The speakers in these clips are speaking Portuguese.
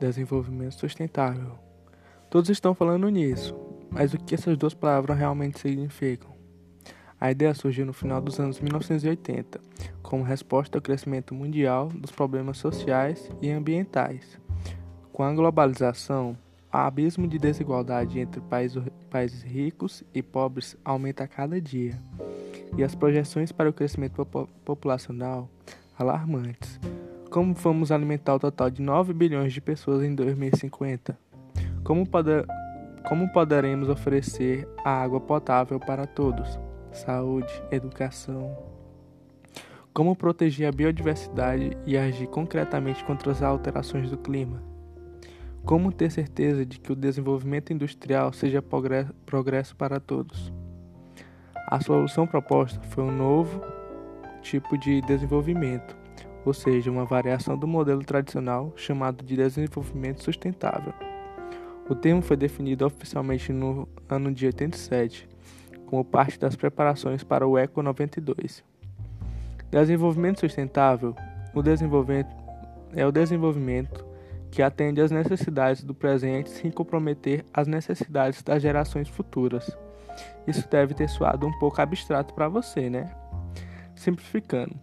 desenvolvimento sustentável. Todos estão falando nisso, mas o que essas duas palavras realmente significam? A ideia surgiu no final dos anos 1980, como resposta ao crescimento mundial dos problemas sociais e ambientais. Com a globalização, o abismo de desigualdade entre países ricos e pobres aumenta a cada dia, e as projeções para o crescimento populacional alarmantes. Como vamos alimentar o total de 9 bilhões de pessoas em 2050? Como, poder, como poderemos oferecer a água potável para todos? Saúde, educação. Como proteger a biodiversidade e agir concretamente contra as alterações do clima? Como ter certeza de que o desenvolvimento industrial seja progresso para todos? A solução proposta foi um novo tipo de desenvolvimento, ou seja, uma variação do modelo tradicional chamado de desenvolvimento sustentável. O termo foi definido oficialmente no ano de 87, como parte das preparações para o ECO 92. Desenvolvimento sustentável o desenvolvimento é o desenvolvimento que atende às necessidades do presente sem comprometer as necessidades das gerações futuras. Isso deve ter soado um pouco abstrato para você, né? Simplificando,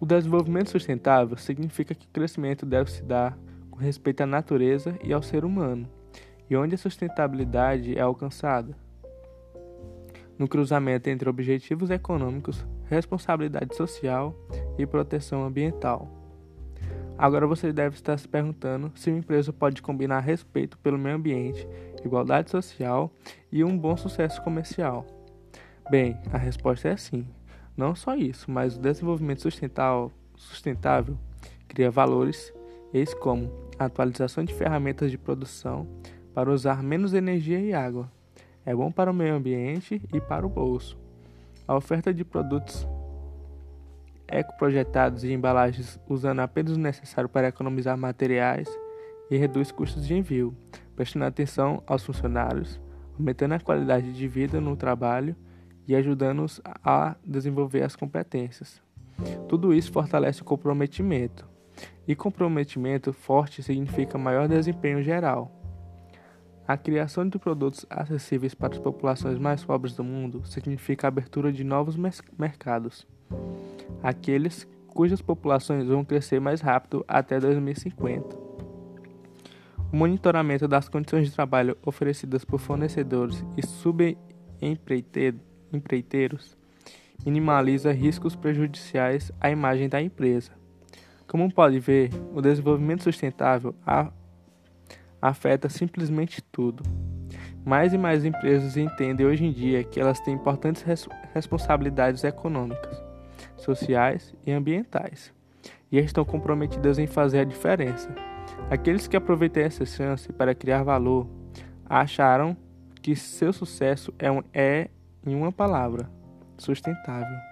o desenvolvimento sustentável significa que o crescimento deve se dar com respeito à natureza e ao ser humano, e onde a sustentabilidade é alcançada. No cruzamento entre objetivos econômicos, responsabilidade social e proteção ambiental. Agora você deve estar se perguntando se uma empresa pode combinar respeito pelo meio ambiente, igualdade social e um bom sucesso comercial. Bem, a resposta é sim. Não só isso, mas o desenvolvimento sustentável, sustentável cria valores, eis como a atualização de ferramentas de produção para usar menos energia e água. É bom para o meio ambiente e para o bolso. A oferta de produtos ecoprojetados e embalagens usando apenas o necessário para economizar materiais e reduz custos de envio, prestando atenção aos funcionários, aumentando a qualidade de vida no trabalho e ajudando-os a desenvolver as competências. Tudo isso fortalece o comprometimento. E comprometimento forte significa maior desempenho geral. A criação de produtos acessíveis para as populações mais pobres do mundo significa a abertura de novos mercados aqueles cujas populações vão crescer mais rápido até 2050. O monitoramento das condições de trabalho oferecidas por fornecedores e subempreiteiros minimaliza riscos prejudiciais à imagem da empresa. Como pode ver, o desenvolvimento sustentável afeta simplesmente tudo. Mais e mais empresas entendem hoje em dia que elas têm importantes res responsabilidades econômicas sociais e ambientais, e estão comprometidas em fazer a diferença. Aqueles que aproveitam essa chance para criar valor acharam que seu sucesso é, um, é em uma palavra, sustentável.